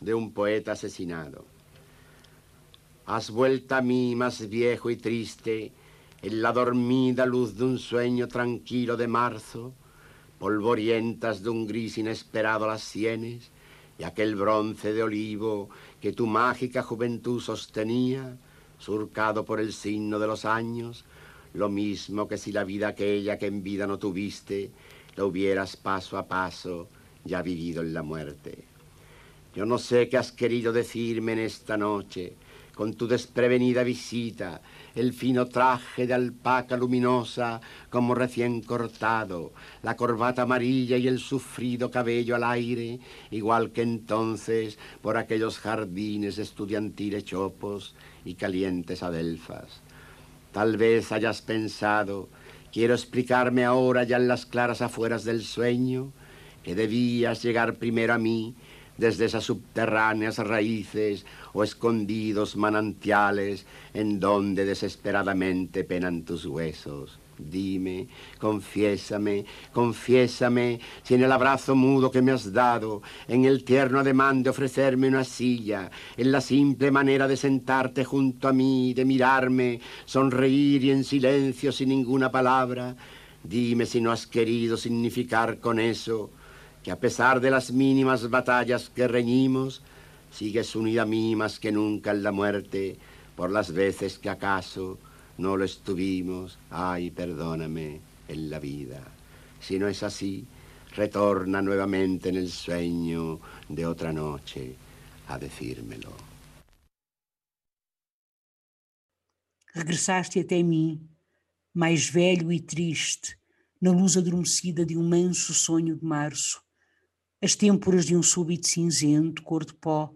De un poeta asesinado. Has vuelto a mí más viejo y triste en la dormida luz de un sueño tranquilo de marzo, polvorientas de un gris inesperado las sienes y aquel bronce de olivo que tu mágica juventud sostenía, surcado por el signo de los años, lo mismo que si la vida aquella que en vida no tuviste, la hubieras paso a paso ya vivido en la muerte. Yo no sé qué has querido decirme en esta noche, con tu desprevenida visita, el fino traje de alpaca luminosa como recién cortado, la corbata amarilla y el sufrido cabello al aire, igual que entonces por aquellos jardines estudiantiles chopos y calientes adelfas. Tal vez hayas pensado, quiero explicarme ahora ya en las claras afueras del sueño, que debías llegar primero a mí desde esas subterráneas raíces o escondidos manantiales en donde desesperadamente penan tus huesos. Dime, confiésame, confiésame si en el abrazo mudo que me has dado, en el tierno ademán de ofrecerme una silla, en la simple manera de sentarte junto a mí, de mirarme, sonreír y en silencio sin ninguna palabra, dime si no has querido significar con eso que a pesar de las mínimas batallas que reñimos, sigues unida a mí más que nunca en la muerte, por las veces que acaso no lo estuvimos, ay, perdóname, en la vida. Si no es así, retorna nuevamente en el sueño de otra noche a decírmelo. Regressaste até mim, mais velho e triste, na luz adormecida de um manso sonho de março as têmporas de um súbito cinzento, cor de pó,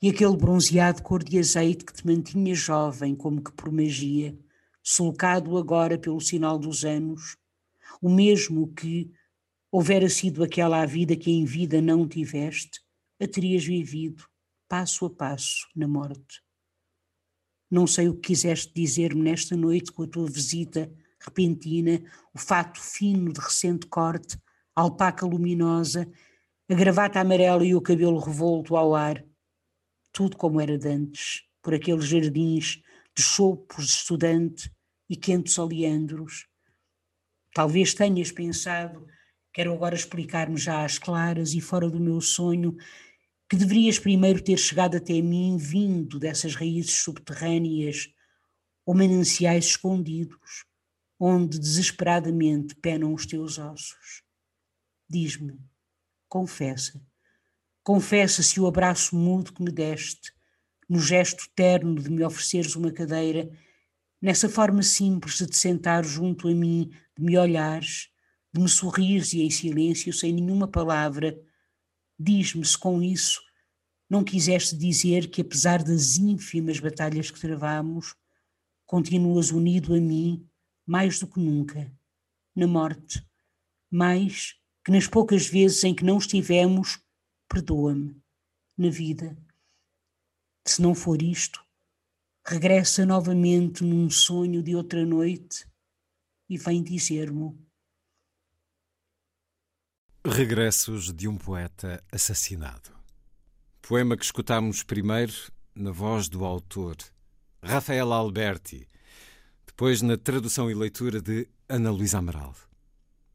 e aquele bronzeado cor de azeite que te mantinha jovem, como que por magia, sulcado agora pelo sinal dos anos, o mesmo que, houvera sido aquela a vida que em vida não tiveste, a terias vivido, passo a passo, na morte. Não sei o que quiseste dizer-me nesta noite com a tua visita repentina, o fato fino de recente corte, alpaca luminosa a gravata amarela e o cabelo revolto ao ar, tudo como era dantes, por aqueles jardins de chopos de estudante e quentes oleandros. Talvez tenhas pensado, quero agora explicar-me já às claras e fora do meu sonho, que deverias primeiro ter chegado até mim vindo dessas raízes subterrâneas ou mananciais escondidos, onde desesperadamente penam os teus ossos. Diz-me, confessa. Confessa-se o abraço mudo que me deste, no gesto terno de me ofereceres uma cadeira, nessa forma simples de te sentar junto a mim, de me olhares, de me sorrires e em silêncio, sem nenhuma palavra. Diz-me se com isso não quiseste dizer que, apesar das ínfimas batalhas que travamos, continuas unido a mim mais do que nunca, na morte, mais que nas poucas vezes em que não estivemos, perdoa-me, na vida. Se não for isto, regressa novamente num sonho de outra noite e vem dizer-me. Regressos de um poeta assassinado. Poema que escutamos primeiro na voz do autor, Rafael Alberti, depois na tradução e leitura de Ana Luísa Amaral.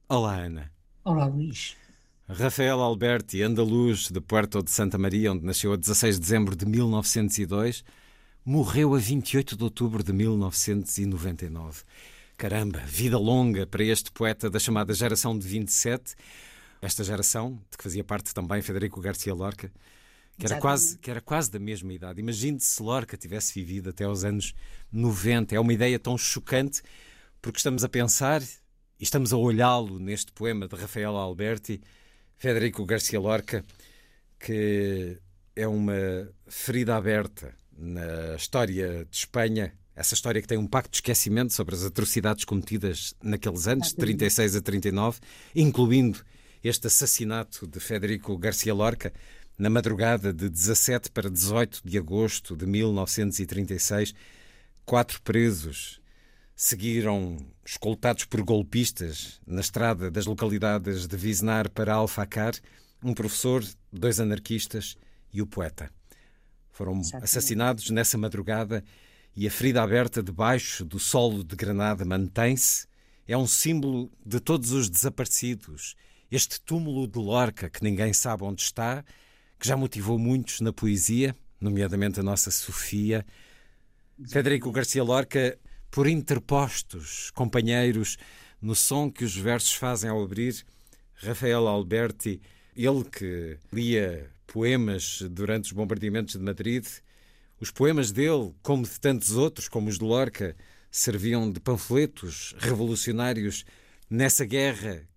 Olá, Ana. Olá, Luís. Rafael Alberti, andaluz de Puerto de Santa Maria, onde nasceu a 16 de dezembro de 1902, morreu a 28 de outubro de 1999. Caramba, vida longa para este poeta da chamada geração de 27, esta geração, de que fazia parte também Federico Garcia Lorca, que era, quase, que era quase da mesma idade. Imagine se Lorca tivesse vivido até aos anos 90. É uma ideia tão chocante porque estamos a pensar e estamos a olhá-lo neste poema de Rafael Alberti, Federico Garcia Lorca, que é uma ferida aberta na história de Espanha, essa história que tem um pacto de esquecimento sobre as atrocidades cometidas naqueles anos, de 36 a 39, incluindo este assassinato de Federico Garcia Lorca na madrugada de 17 para 18 de agosto de 1936. Quatro presos seguiram, escoltados por golpistas, na estrada das localidades de Visnar para Alfacar, um professor, dois anarquistas e o poeta. Foram assassinados nessa madrugada e a ferida aberta debaixo do solo de Granada mantém-se. É um símbolo de todos os desaparecidos. Este túmulo de Lorca, que ninguém sabe onde está, que já motivou muitos na poesia, nomeadamente a nossa Sofia. Federico Garcia Lorca, por interpostos companheiros no som que os versos fazem ao abrir, Rafael Alberti, ele que lia poemas durante os bombardeamentos de Madrid, os poemas dele, como de tantos outros, como os de Lorca, serviam de panfletos revolucionários nessa guerra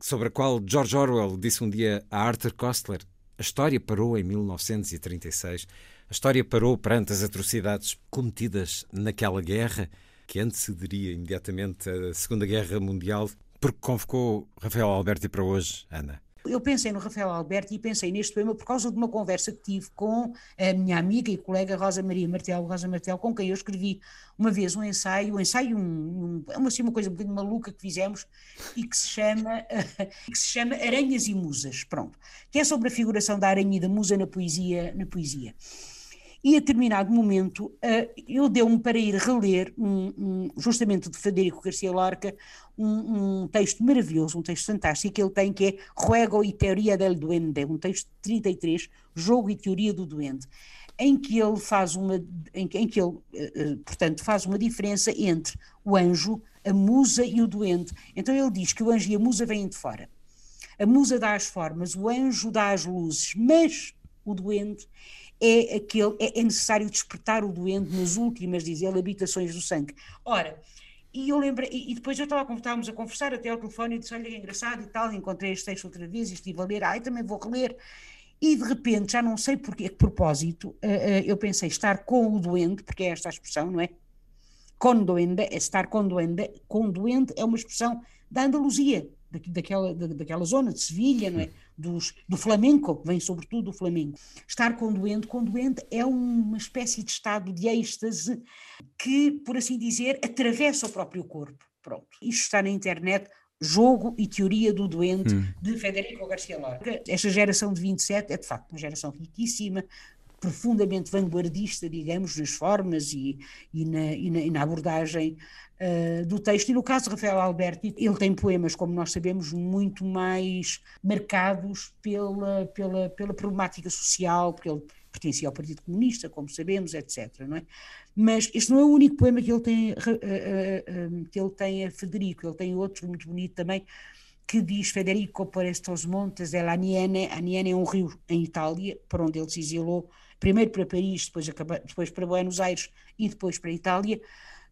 sobre a qual George Orwell disse um dia a Arthur Koestler: a história parou em 1936. A história parou perante as atrocidades cometidas naquela guerra que antecederia imediatamente a Segunda Guerra Mundial. Porque convocou Rafael Alberti para hoje, Ana? Eu pensei no Rafael Alberti e pensei neste poema por causa de uma conversa que tive com a minha amiga e colega Rosa Maria Martel, Rosa Martel, com quem eu escrevi uma vez um ensaio, um ensaio, um, um, assim, uma coisa um bocadinho maluca que fizemos e que se chama, que se chama Aranhas e Musas, pronto, que é sobre a figuração da aranha e da musa na poesia, na poesia. E a determinado momento uh, eu deu-me para ir reler, um, um, justamente de Federico Garcia Lorca, um, um, texto maravilhoso, um texto fantástico que ele tem, que é Juego e Teoria del Duende, um texto de 33, Jogo e Teoria do Duende, em que ele faz uma, em, em que ele, uh, portanto, faz uma diferença entre o anjo, a musa e o duende. Então ele diz que o anjo e a musa vêm de fora. A musa dá as formas, o anjo dá as luzes, mas o duende é aquele, é, é necessário despertar o doente nas últimas, diz ele, habitações do sangue. Ora, e eu lembro, e, depois eu estava, estávamos a conversar até ao telefone e disse, olha, é engraçado e tal, encontrei este texto outra vez e estive a ler, ai, também vou reler. E de repente, já não sei porque, a que propósito, uh, uh, eu pensei estar com o doente, porque é esta a expressão, não é? Com doente, é estar com doente, com doente é uma expressão da Andaluzia, daquela, daquela zona de Sevilha, não é? Dos, do flamenco, vem sobretudo do flamenco. Estar com doente, com doente é uma espécie de estado de êxtase que, por assim dizer, atravessa o próprio corpo. Pronto. Isto está na internet, Jogo e Teoria do Doente, hum. de Federico Garcia Lorca. Esta geração de 27 é de facto uma geração riquíssima, profundamente vanguardista, digamos, nas formas e, e, na, e, na, e na, abordagem uh, do texto. E no caso de Rafael Alberti, ele tem poemas, como nós sabemos, muito mais marcados pela, pela, pela problemática social, porque ele pertencia ao Partido Comunista, como sabemos, etc. Não é? Mas este não é o único poema que ele tem, uh, uh, que ele tem a Federico, ele tem outro muito bonito também, que diz Federico por estos montes de la Aniene. Aniene é um rio em Itália, por onde ele se exilou, primeiro para Paris, depois, depois para Buenos Aires e depois para a Itália.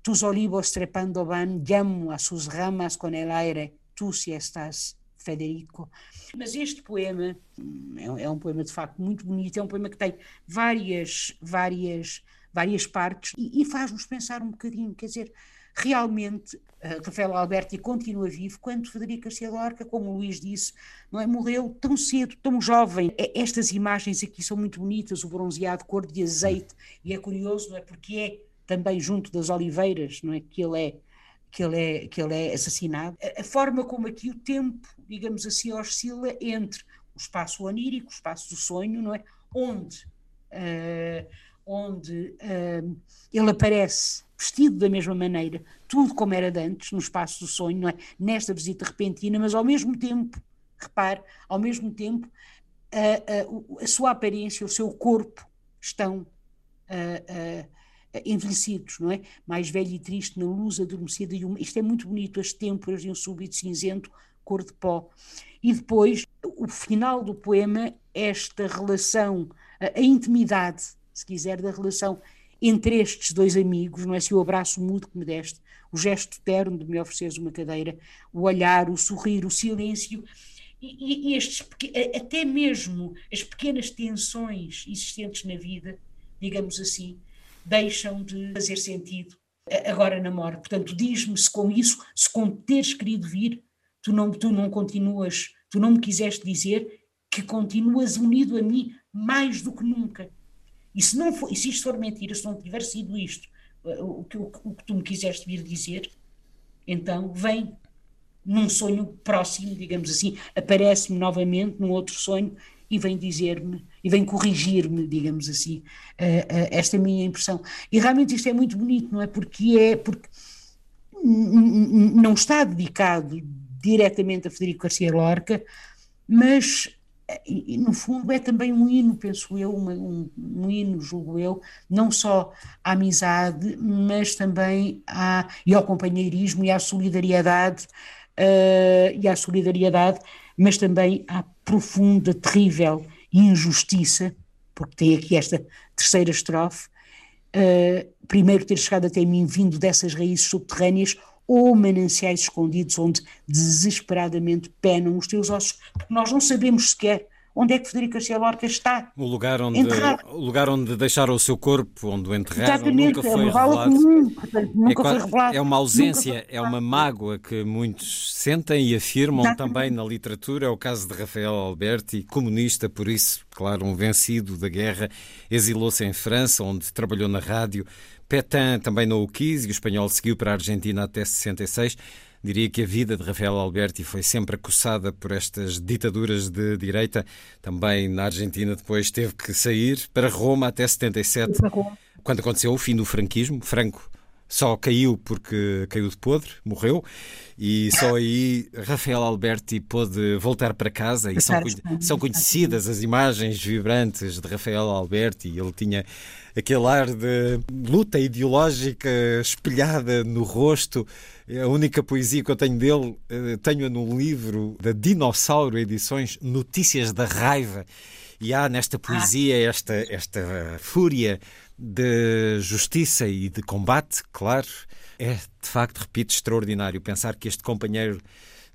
Tus olivos trepando van, llamo a sus ramas con el aire, tu si estás, Federico. Mas este poema é, é um poema de facto muito bonito, é um poema que tem várias, várias, várias partes e, e faz-nos pensar um bocadinho, quer dizer, realmente uh, Rafael Alberti continua vivo quando Federico Garcia Lorca, como o Luís disse, não é, morreu tão cedo, tão jovem. Estas imagens aqui são muito bonitas, o bronzeado cor de azeite, e é curioso, não é, porque é também junto das oliveiras, não é? Que ele é que ele é, que ele é assassinado. A, forma como aqui o tempo, digamos assim, oscila entre o espaço onírico, o espaço do sonho, não é? Onde, uh, onde uh, ele aparece vestido da mesma maneira, tudo como era de antes, no espaço do sonho, não é? Nesta visita repentina, mas ao mesmo tempo, repare, ao mesmo tempo, a, a, a sua aparência, o seu corpo estão envelhecidos, não é? Mais velho e triste na luz adormecida e uma... isto é muito bonito, as têmporas de um súbito cinzento, cor de pó. E depois, o final do poema, esta relação a, a intimidade, se quiser, da relação entre estes dois amigos, não é? Se o abraço mudo que me deste, o gesto terno de me ofereceres uma cadeira, o olhar, o sorrir, o silêncio, e, e estes, até mesmo as pequenas tensões existentes na vida, digamos assim, deixam de fazer sentido agora na morte. Portanto, diz-me se com isso, se com teres querido vir, tu não, tu não continuas, tu não me quiseste dizer que continuas unido a mim mais do que nunca. E se, não for, e se isto for mentira, se não tiver sido isto eh, o que, o, o que tu me quiseste vir dizer, então vem num sonho próximo, digamos assim, aparece-me novamente num outro sonho e vem dizer-me, e vem corrigir-me, digamos assim, uh, uh, esta minha impressão. E realmente isto é muito bonito, não é? Porque é, porque não está dedicado diretamente a Federico Garcia Lorca, mas e, no fundo é também um hino, penso eu, uma, um, um, hino, julgo eu, não só à amizade, mas também à, e ao companheirismo e à solidariedade, uh, e à solidariedade, mas também à profunda, terrível injustiça, porque tem aqui esta terceira estrofe, uh, primeiro ter chegado até mim vindo dessas raízes subterrâneas, ou mananciais escondidos onde desesperadamente penam os teus ossos, porque nós não sabemos sequer onde é que Federico Garcia Lorca está. O lugar onde, enterrado. o lugar onde deixaram o seu corpo, onde o enterraram, Exatamente, nunca foi é revelado. Comum, portanto, nunca é, foi revelado. É uma ausência, é uma mágoa que muitos sentem e afirmam Exatamente. também na literatura. É o caso de Rafael Alberti, comunista, por isso, claro, um vencido da guerra, exilou-se em França, onde trabalhou na rádio. Petain também não o quis e o espanhol seguiu para a Argentina até 66. Diria que a vida de Rafael Alberti foi sempre acossada por estas ditaduras de direita. Também na Argentina depois teve que sair para Roma até 77, quando aconteceu o fim do franquismo. Franco só caiu porque caiu de podre, morreu, e só aí Rafael Alberti pôde voltar para casa. E são, são conhecidas as imagens vibrantes de Rafael Alberti. Ele tinha aquele ar de luta ideológica espelhada no rosto. A única poesia que eu tenho dele, eh, tenho-a no livro da Dinossauro Edições, Notícias da Raiva. E há nesta poesia esta, esta fúria de justiça e de combate, claro. É, de facto, repito, extraordinário pensar que este companheiro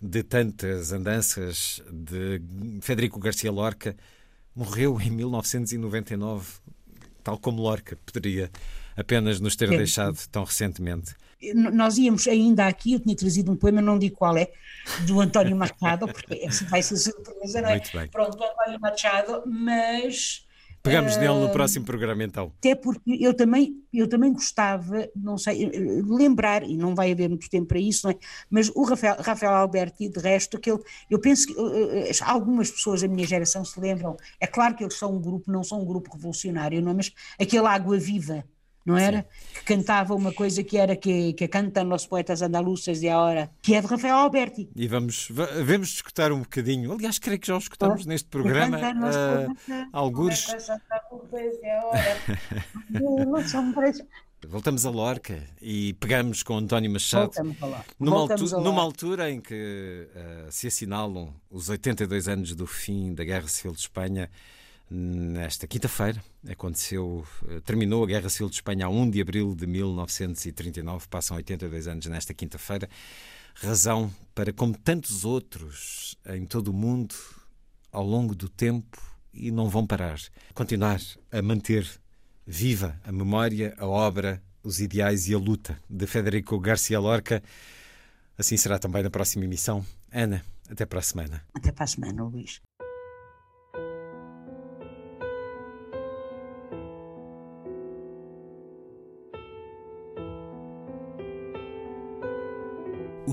de tantas andanças de Federico Garcia Lorca morreu em 1999 tal como Lorca poderia apenas nos ter é. deixado tão recentemente. Nós íamos ainda aqui, eu tinha trazido um poema, não digo qual é, do António Machado, porque vai ser surpresa, não é? Muito bem. Pronto, António Machado, mas Pegamos nele no próximo programa, então. Até porque eu também, eu também gostava, não sei, lembrar, e não vai haver muito tempo para isso, não é? mas o Rafael, Rafael Alberti, de resto, aquele, eu penso que uh, algumas pessoas da minha geração se lembram, é claro que eles são um grupo, não são um grupo revolucionário, não é? mas aquele Água Viva, não era? Sim. Que cantava uma coisa que era que, que cantam os poetas andaluças de agora, que é de Rafael Alberti. E vamos, vamos escutar um bocadinho. Aliás, creio que já o escutamos neste programa. Uh, alguns. Voltamos a Lorca e pegamos com António Machado numa, altura, numa altura em que uh, se assinalam os 82 anos do fim da Guerra Civil de Espanha Nesta quinta-feira aconteceu, eh, terminou a Guerra Civil de Espanha a 1 de abril de 1939, passam 82 anos nesta quinta-feira, razão para, como tantos outros em todo o mundo, ao longo do tempo, e não vão parar, continuar a manter viva a memória, a obra, os ideais e a luta de Federico Garcia Lorca. Assim será também na próxima emissão. Ana, até para a semana. Até para a semana, Luís.